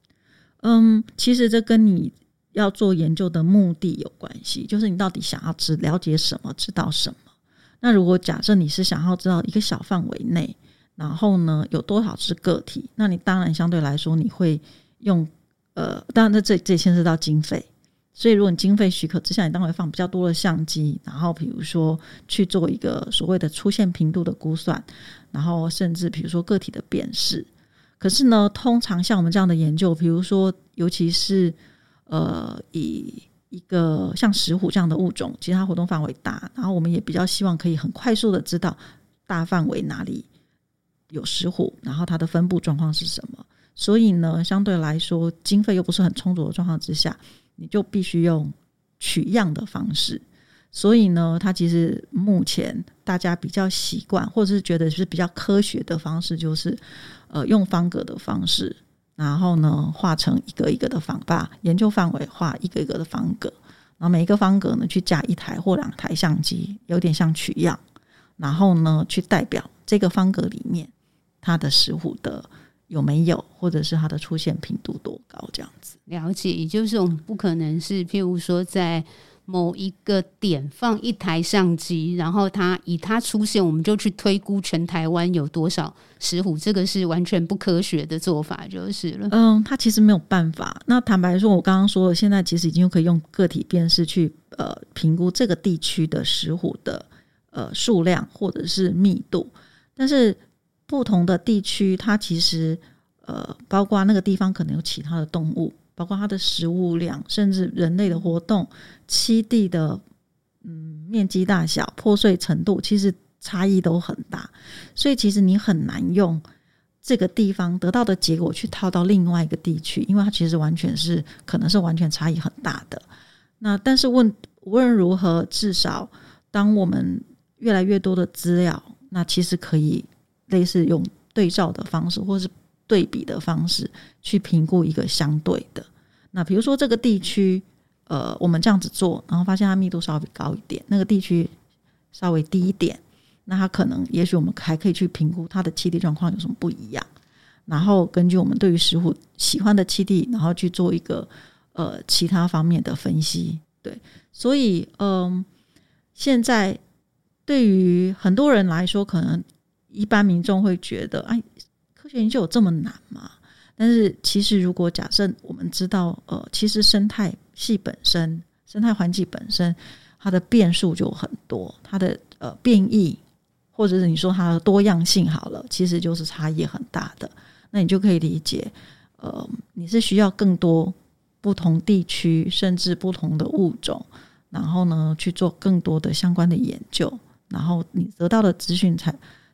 嗯，其实这跟你要做研究的目的有关系，就是你到底想要知了解什么，知道什么。那如果假设你是想要知道一个小范围内，然后呢有多少只个体，那你当然相对来说你会。用呃，当然，这这牵涉到经费，所以如果你经费许可之下，你当然会放比较多的相机，然后比如说去做一个所谓的出现频度的估算，然后甚至比如说个体的辨识。可是呢，通常像我们这样的研究，比如说尤其是呃，以一个像石虎这样的物种，其实它活动范围大，然后我们也比较希望可以很快速的知道大范围哪里有石虎，然后它的分布状况是什么。所以呢，相对来说，经费又不是很充足的状况之下，你就必须用取样的方式。所以呢，它其实目前大家比较习惯，或者是觉得是比较科学的方式，就是呃用方格的方式，然后呢画成一个一个的方，把研究范围画一个一个的方格，然后每一个方格呢去加一台或两台相机，有点像取样，然后呢去代表这个方格里面它的石虎的。有没有，或者是它的出现频度多高？这样子了解，也就是我们不可能是，譬如说在某一个点放一台相机，然后它以它出现，我们就去推估全台湾有多少石虎，这个是完全不科学的做法，就是了。嗯，它其实没有办法。那坦白说，我刚刚说的，现在其实已经可以用个体辨识去呃评估这个地区的石虎的呃数量或者是密度，但是。不同的地区，它其实呃，包括那个地方可能有其他的动物，包括它的食物量，甚至人类的活动、栖地的嗯面积大小、破碎程度，其实差异都很大。所以其实你很难用这个地方得到的结果去套到另外一个地区，因为它其实完全是可能是完全差异很大的。那但是问无论如何，至少当我们越来越多的资料，那其实可以类似用对照的方式，或是对比的方式去评估一个相对的。那比如说这个地区，呃，我们这样子做，然后发现它密度稍微高一点，那个地区稍微低一点，那它可能，也许我们还可以去评估它的气地状况有什么不一样，然后根据我们对于食虎喜欢的气地，然后去做一个呃其他方面的分析。对，所以嗯、现在对于很多人来说，可能一般民众会觉得，哎，科学研究有这么难吗？但是，其实如果假设我们知道，呃，其实生态系本身、生态环境本身，它的变数就很多，它的呃变异，或者是你说它的多样性好了，其实就是差异很大的。那你就可以理解，呃，你是需要更多不同地区，甚至不同的物种，然后呢去做更多的相关的研究，然后你得到的资讯才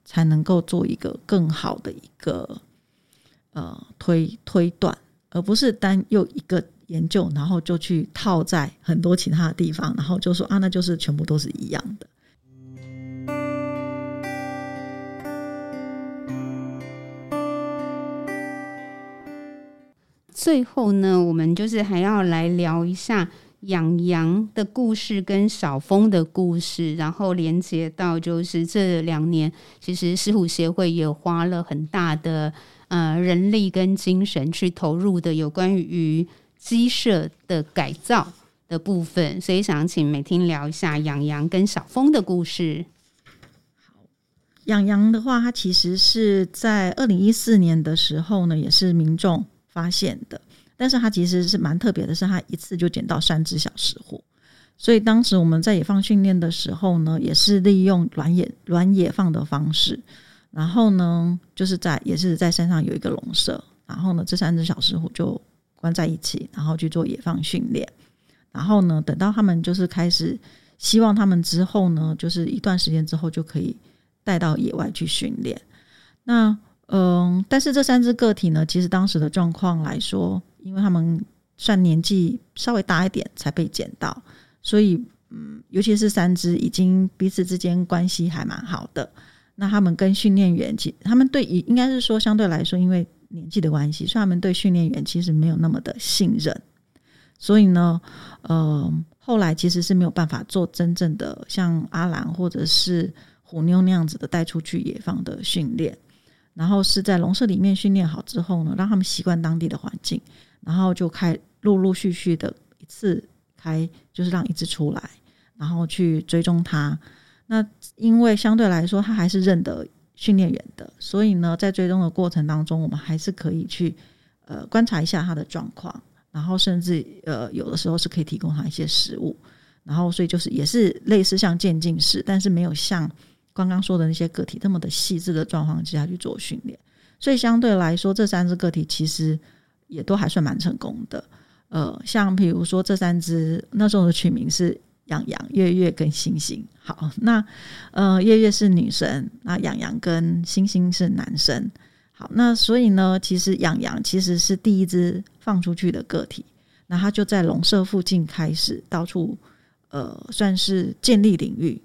才能够做一个更好的一个。呃，推推断，而不是单用一个研究，然后就去套在很多其他的地方，然后就说啊，那就是全部都是一样的。最后呢，我们就是还要来聊一下养羊的故事跟小峰的故事，然后连接到就是这两年，其实狮虎协会也花了很大的。呃，人力跟精神去投入的有关于鸡舍的改造的部分，所以想请美婷聊一下养羊跟小峰的故事。好，养羊的话，它其实是在二零一四年的时候呢，也是民众发现的，但是它其实是蛮特别的，是它一次就捡到三只小石虎，所以当时我们在野放训练的时候呢，也是利用软野软野放的方式。然后呢，就是在也是在山上有一个笼舍，然后呢，这三只小石虎就关在一起，然后去做野放训练。然后呢，等到他们就是开始，希望他们之后呢，就是一段时间之后就可以带到野外去训练。那嗯，但是这三只个体呢，其实当时的状况来说，因为他们算年纪稍微大一点才被捡到，所以嗯，尤其是三只已经彼此之间关系还蛮好的。那他们跟训练员，其他们对应该是说相对来说，因为年纪的关系，所以他们对训练员其实没有那么的信任。所以呢，呃，后来其实是没有办法做真正的像阿兰或者是虎妞那样子的带出去野放的训练。然后是在笼舍里面训练好之后呢，让他们习惯当地的环境，然后就开陆陆续续的一次开，就是让一只出来，然后去追踪它。那因为相对来说，它还是认得训练员的，所以呢，在追踪的过程当中，我们还是可以去呃观察一下它的状况，然后甚至呃有的时候是可以提供它一些食物，然后所以就是也是类似像渐进式，但是没有像刚刚说的那些个体这么的细致的状况之下去做训练，所以相对来说，这三只个体其实也都还算蛮成功的。呃，像比如说这三只那时候的取名是。养羊、月月跟星星，好，那呃，月月是女生，那养羊跟星星是男生，好，那所以呢，其实养羊其实是第一只放出去的个体，那它就在笼舍附近开始到处呃，算是建立领域，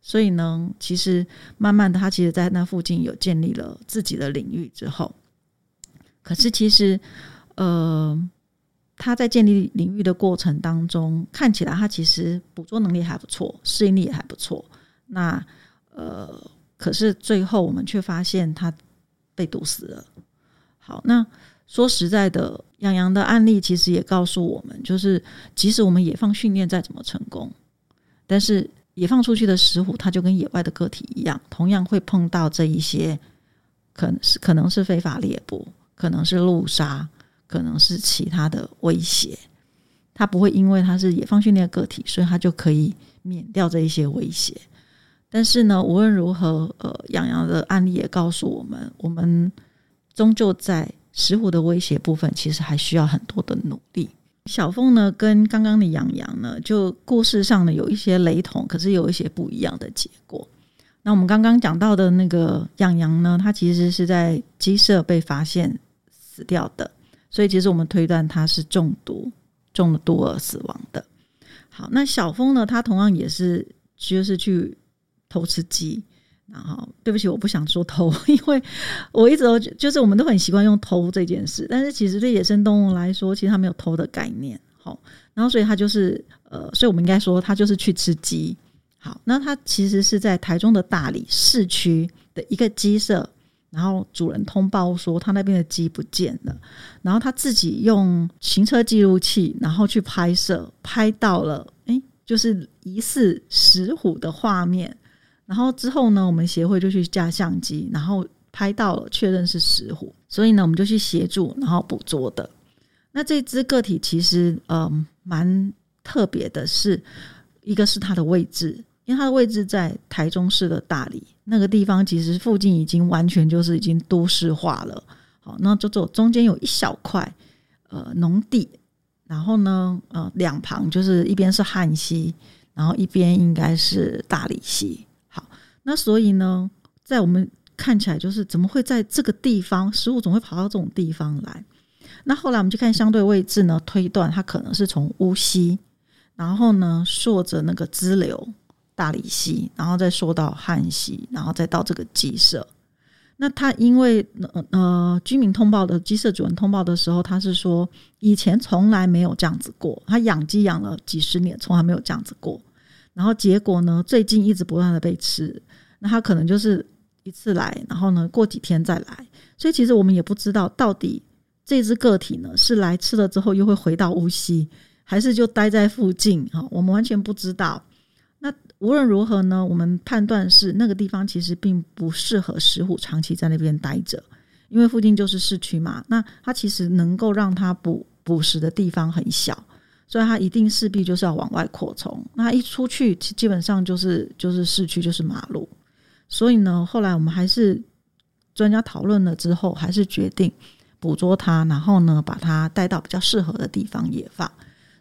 所以呢，其实慢慢的，它其实在那附近有建立了自己的领域之后，可是其实呃。他在建立领域的过程当中，看起来他其实捕捉能力还不错，适应力也还不错。那呃，可是最后我们却发现他被毒死了。好，那说实在的，杨洋的案例其实也告诉我们，就是即使我们野放训练再怎么成功，但是野放出去的石虎，它就跟野外的个体一样，同样会碰到这一些，可能是可能是非法猎捕，可能是路杀。可能是其他的威胁，他不会因为他是野放训练个体，所以他就可以免掉这一些威胁。但是呢，无论如何，呃，养羊的案例也告诉我们，我们终究在石虎的威胁部分，其实还需要很多的努力。小凤呢，跟刚刚的养羊呢，就故事上呢有一些雷同，可是有一些不一样的结果。那我们刚刚讲到的那个养羊呢，它其实是在鸡舍被发现死掉的。所以，其实我们推断它是中毒，中了毒而死亡的。好，那小峰呢，他同样也是就是去偷吃鸡。然后，对不起，我不想说偷，因为我一直都就是我们都很习惯用偷这件事，但是其实对野生动物来说，其实它没有偷的概念。好，然后所以它就是呃，所以我们应该说它就是去吃鸡。好，那它其实是在台中的大里市区的一个鸡舍，然后主人通报说他那边的鸡不见了，然后他自己用行车记录器，然后去拍摄，拍到了，诶，就是疑似石虎的画面。然后之后呢，我们协会就去架相机，然后拍到了，确认是石虎，所以呢，我们就去协助，然后捕捉的。那这只个体其实呃蛮特别的是，一个是它的位置，因为它的位置在台中市的大理那个地方，其实附近已经完全就是已经都市化了。好，那就走中间有一小块呃农地，然后呢呃两旁就是一边是旱溪，然后一边应该是大理溪。好那所以呢，在我们看起来，就是怎么会在这个地方，食物总会跑到这种地方来？那后来我们就看相对位置呢，推断它可能是从乌溪，然后呢，顺着那个支流大理溪，然后再说到汉溪，然后再到这个鸡舍。那他因为呃呃，居民通报的鸡舍主人通报的时候，他是说以前从来没有这样子过，他养鸡养了几十年，从来没有这样子过。然后结果呢，最近一直不断的被吃。那他可能就是一次来，然后呢，过几天再来，所以其实我们也不知道到底这只个体呢是来吃了之后又会回到乌溪，还是就待在附近啊？我们完全不知道。无论如何呢，我们判断是那个地方其实并不适合石虎长期在那边待着，因为附近就是市区嘛。那它其实能够让它捕捕食的地方很小，所以它一定势必就是要往外扩充。那一出去，基本上就是就是市区就是马路。所以呢，后来我们还是专家讨论了之后，还是决定捕捉它，然后呢，把它带到比较适合的地方野放。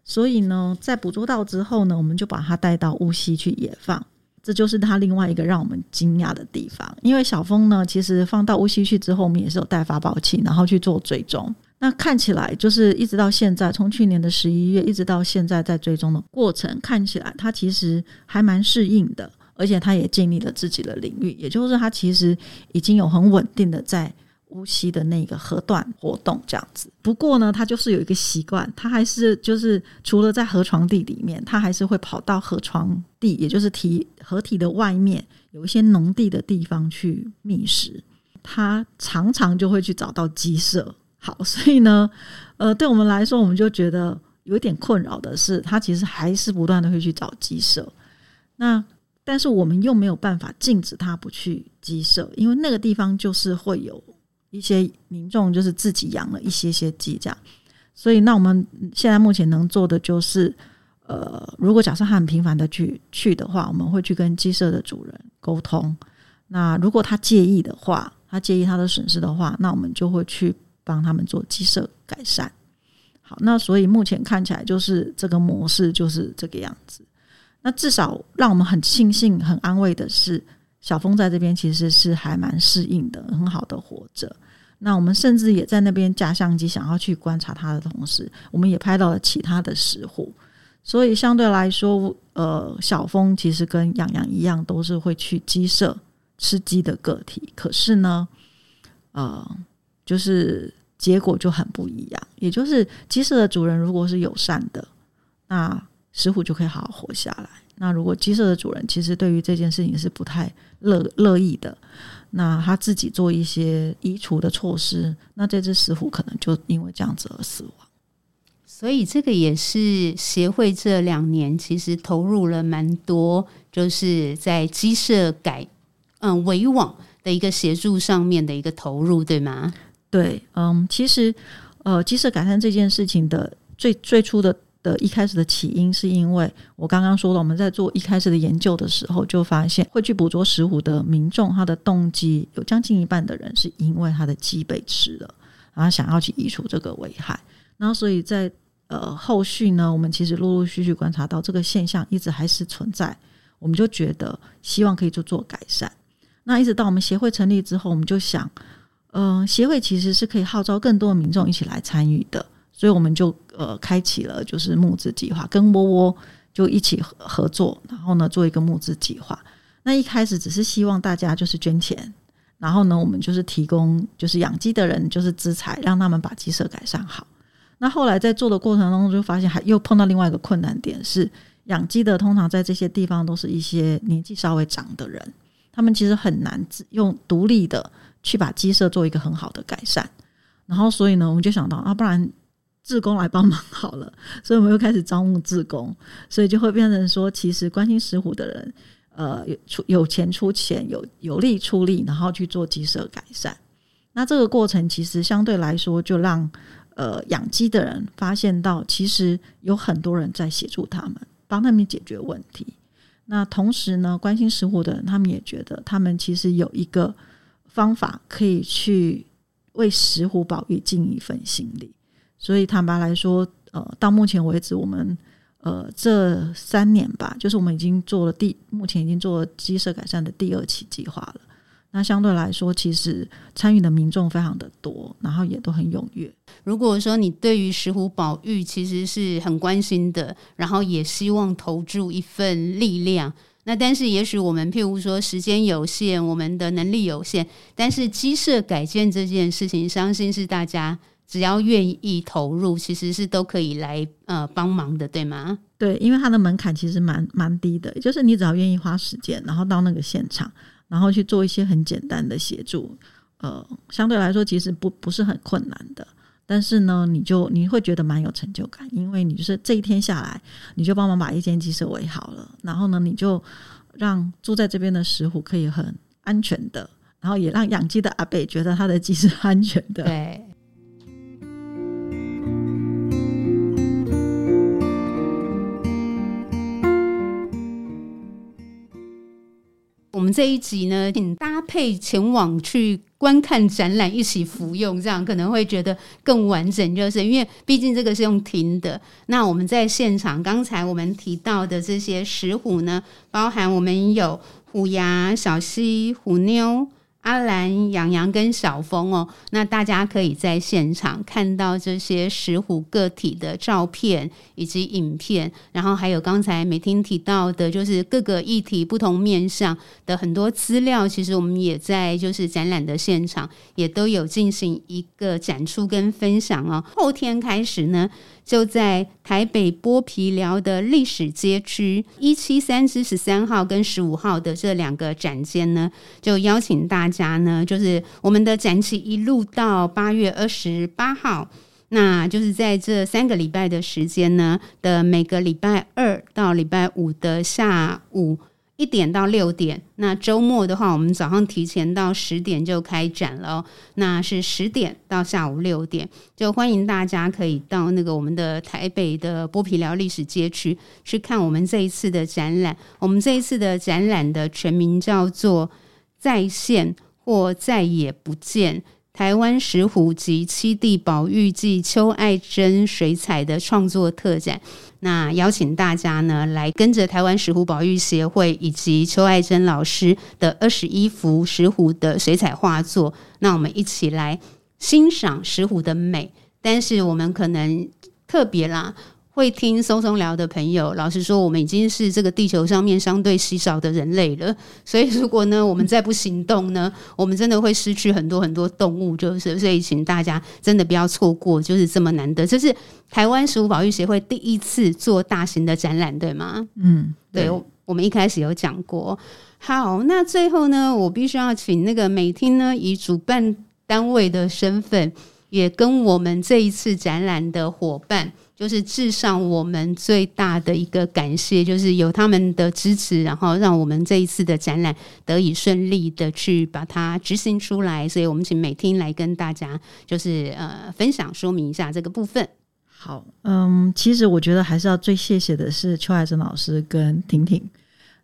所以呢，在捕捉到之后呢，我们就把它带到乌溪去野放。这就是它另外一个让我们惊讶的地方。因为小峰呢，其实放到乌溪去之后，我们也是有带发报器，然后去做追踪。那看起来就是一直到现在，从去年的十一月一直到现在，在追踪的过程，看起来它其实还蛮适应的。而且它也建立了自己的领域，也就是它其实已经有很稳定的在乌溪的那个河段活动这样子。不过呢，他就是有一个习惯，他还是就是除了在河床地里面，他还是会跑到河床地，也就是体河体的外面有一些农地的地方去觅食。他常常就会去找到鸡舍。好，所以呢，呃，对我们来说，我们就觉得有一点困扰的是，他其实还是不断的会去找鸡舍。那但是我们又没有办法禁止他不去鸡舍，因为那个地方就是会有一些民众就是自己养了一些些鸡这样，所以那我们现在目前能做的就是，呃，如果假设他很频繁的去去的话，我们会去跟鸡舍的主人沟通。那如果他介意的话，他介意他的损失的话，那我们就会去帮他们做鸡舍改善。好，那所以目前看起来就是这个模式就是这个样子。那至少让我们很庆幸、很安慰的是，小峰在这边其实是还蛮适应的，很好的活着。那我们甚至也在那边架相机，想要去观察它的同时，我们也拍到了其他的石虎。所以相对来说，呃，小峰其实跟洋洋一样，都是会去鸡舍吃鸡的个体。可是呢，呃，就是结果就很不一样。也就是鸡舍的主人如果是友善的，那石虎就可以好好活下来。那如果鸡舍的主人其实对于这件事情是不太乐乐意的，那他自己做一些移除的措施，那这只石虎可能就因为这样子而死亡。所以这个也是协会这两年其实投入了蛮多，就是在鸡舍改嗯围网的一个协助上面的一个投入，对吗？对，嗯，其实呃鸡舍改善这件事情的最最初的。的一开始的起因是因为我刚刚说了，我们在做一开始的研究的时候，就发现会去捕捉石虎的民众，他的动机有将近一半的人是因为他的鸡被吃了，然后想要去移除这个危害。然后所以在呃后续呢，我们其实陆陆续续观察到这个现象一直还是存在，我们就觉得希望可以做做改善。那一直到我们协会成立之后，我们就想，嗯、协会其实是可以号召更多的民众一起来参与的。所以我们就呃开启了就是募资计划，跟窝窝就一起合作，然后呢做一个募资计划。那一开始只是希望大家就是捐钱，然后呢我们就是提供就是养鸡的人就是资财，让他们把鸡舍改善好。那后来在做的过程当中，就发现还又碰到另外一个困难点是，养鸡的通常在这些地方都是一些年纪稍微长的人，他们其实很难用独立的去把鸡舍做一个很好的改善。然后所以呢，我们就想到啊，不然志工来帮忙好了。所以我们又开始招募志工，所以就会变成说，其实关心石虎的人，呃，有出有钱出钱，有有力出力，然后去做鸡舍改善。那这个过程其实相对来说，就让呃养鸡的人发现到，其实有很多人在协助他们，帮他们解决问题。那同时呢，关心石虎的人，他们也觉得他们其实有一个方法可以去为石虎保育尽一份心力。所以坦白来说，呃，到目前为止，我们呃这三年吧，就是我们已经做了第目前已经做了鸡舍改善的第二期计划了。那相对来说，其实参与的民众非常的多，然后也都很踊跃。如果说你对于石虎保育其实是很关心的，然后也希望投注一份力量，那但是也许我们譬如说时间有限，我们的能力有限，但是鸡舍改建这件事情，相信是大家只要愿意投入，其实是都可以来呃帮忙的，对吗？对，因为它的门槛其实蛮蛮低的，就是你只要愿意花时间，然后到那个现场。然后去做一些很简单的协助，呃，相对来说其实不不是很困难的。但是呢，你就你会觉得蛮有成就感，因为你就是这一天下来，你就帮忙把一间鸡舍围好了，然后呢，你就让住在这边的石虎可以很安全的，然后也让养鸡的阿伯觉得他的鸡是安全的。对。们这一集呢，请搭配前往去观看展览，一起服用，这样可能会觉得更完整。就是因为毕竟这个是用听的。那我们在现场，刚才我们提到的这些石虎呢，包含我们有虎牙、小溪、虎妞。阿兰、洋洋跟小峰哦，那大家可以在现场看到这些石虎个体的照片以及影片，然后还有刚才美婷提到的，就是各个议题不同面向的很多资料。其实我们也在就是展览的现场也都有进行一个展出跟分享哦。后天开始呢。就在台北剥皮寮的历史街区一七三至十三号跟十五号的这两个展间呢，就邀请大家家呢，就是我们的展期一路到八月二十八号，那就是在这三个礼拜的时间呢的每个礼拜二到礼拜五的下午。一点到六点，那周末的话，我们早上提前到十点就开展了。那是十点到下午六点，就欢迎大家可以到那个我们的台北的剥皮寮历史街区去看我们这一次的展览。我们这一次的展览的全名叫做“在线或再也不见”。台湾石虎及七地保育暨邱爱珍水彩的创作特展，那邀请大家呢来跟着台湾石虎保育协会以及邱爱珍老师的二十一幅石虎的水彩画作，那我们一起来欣赏石虎的美。但是我们可能特别啦。会听松松聊的朋友，老实说，我们已经是这个地球上面相对稀少的人类了。所以，如果呢，我们再不行动呢，我们真的会失去很多很多动物。就是，所以，请大家真的不要错过，就是这么难得。这是台湾食物保育协会第一次做大型的展览，对吗？嗯，对，对，我们一开始有讲过。好，那最后呢，我必须要请那个美听呢，以主办单位的身份，也跟我们这一次展览的伙伴。就是致上我们最大的一个感谢，就是有他们的支持，然后让我们这一次的展览得以顺利的去把它执行出来。所以我们请美听来跟大家就是呃分享说明一下这个部分。好，嗯，其实我觉得还是要最谢谢的是邱爱珍老师跟婷婷。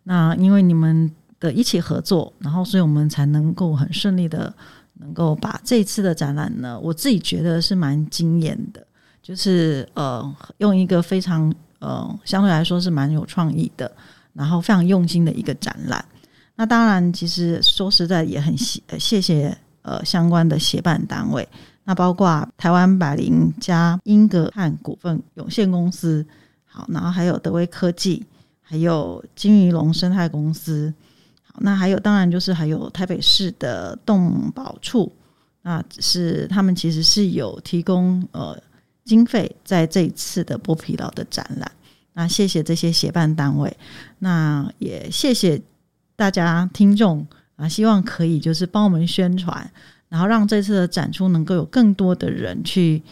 那因为你们的一起合作，然后所以我们才能够很顺利的能够把这一次的展览呢，我自己觉得是蛮惊艳的。就是呃，用一个非常呃，相对来说是蛮有创意的，然后非常用心的一个展览。那当然，其实说实在也很谢谢谢呃相关的协办单位，那包括台湾百灵加英格汉股份有限公司，好，然后还有德威科技，还有金鱼龙生态公司。好，那还有当然就是还有台北市的动保处，那只是他们其实是有提供呃经费在这一次的剥皮寮的展览。那谢谢这些协办单位，那也谢谢大家听众啊，希望可以就是帮我们宣传，然后让这次的展出能够有更多的人去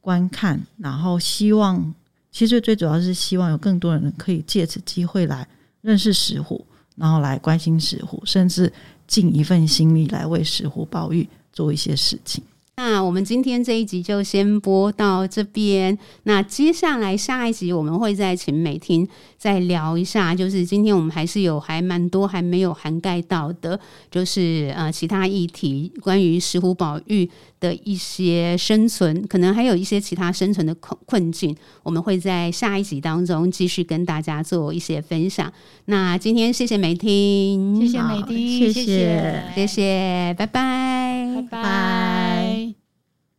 观看，然后希望。其实最主要是希望有更多人可以借此机会来认识石虎，然后来关心石虎，甚至尽一份心力来为石虎保育做一些事情。那我们今天这一集就先播到这边。那接下来下一集我们会再请美婷再聊一下，就是今天我们还是有还蛮多还没有涵盖到的，就是呃其他议题，关于石虎宝玉的一些生存，可能还有一些其他生存的困困境，我们会在下一集当中继续跟大家做一些分享。那今天谢谢美婷，谢谢美婷，谢谢谢谢，谢谢，拜拜，拜拜。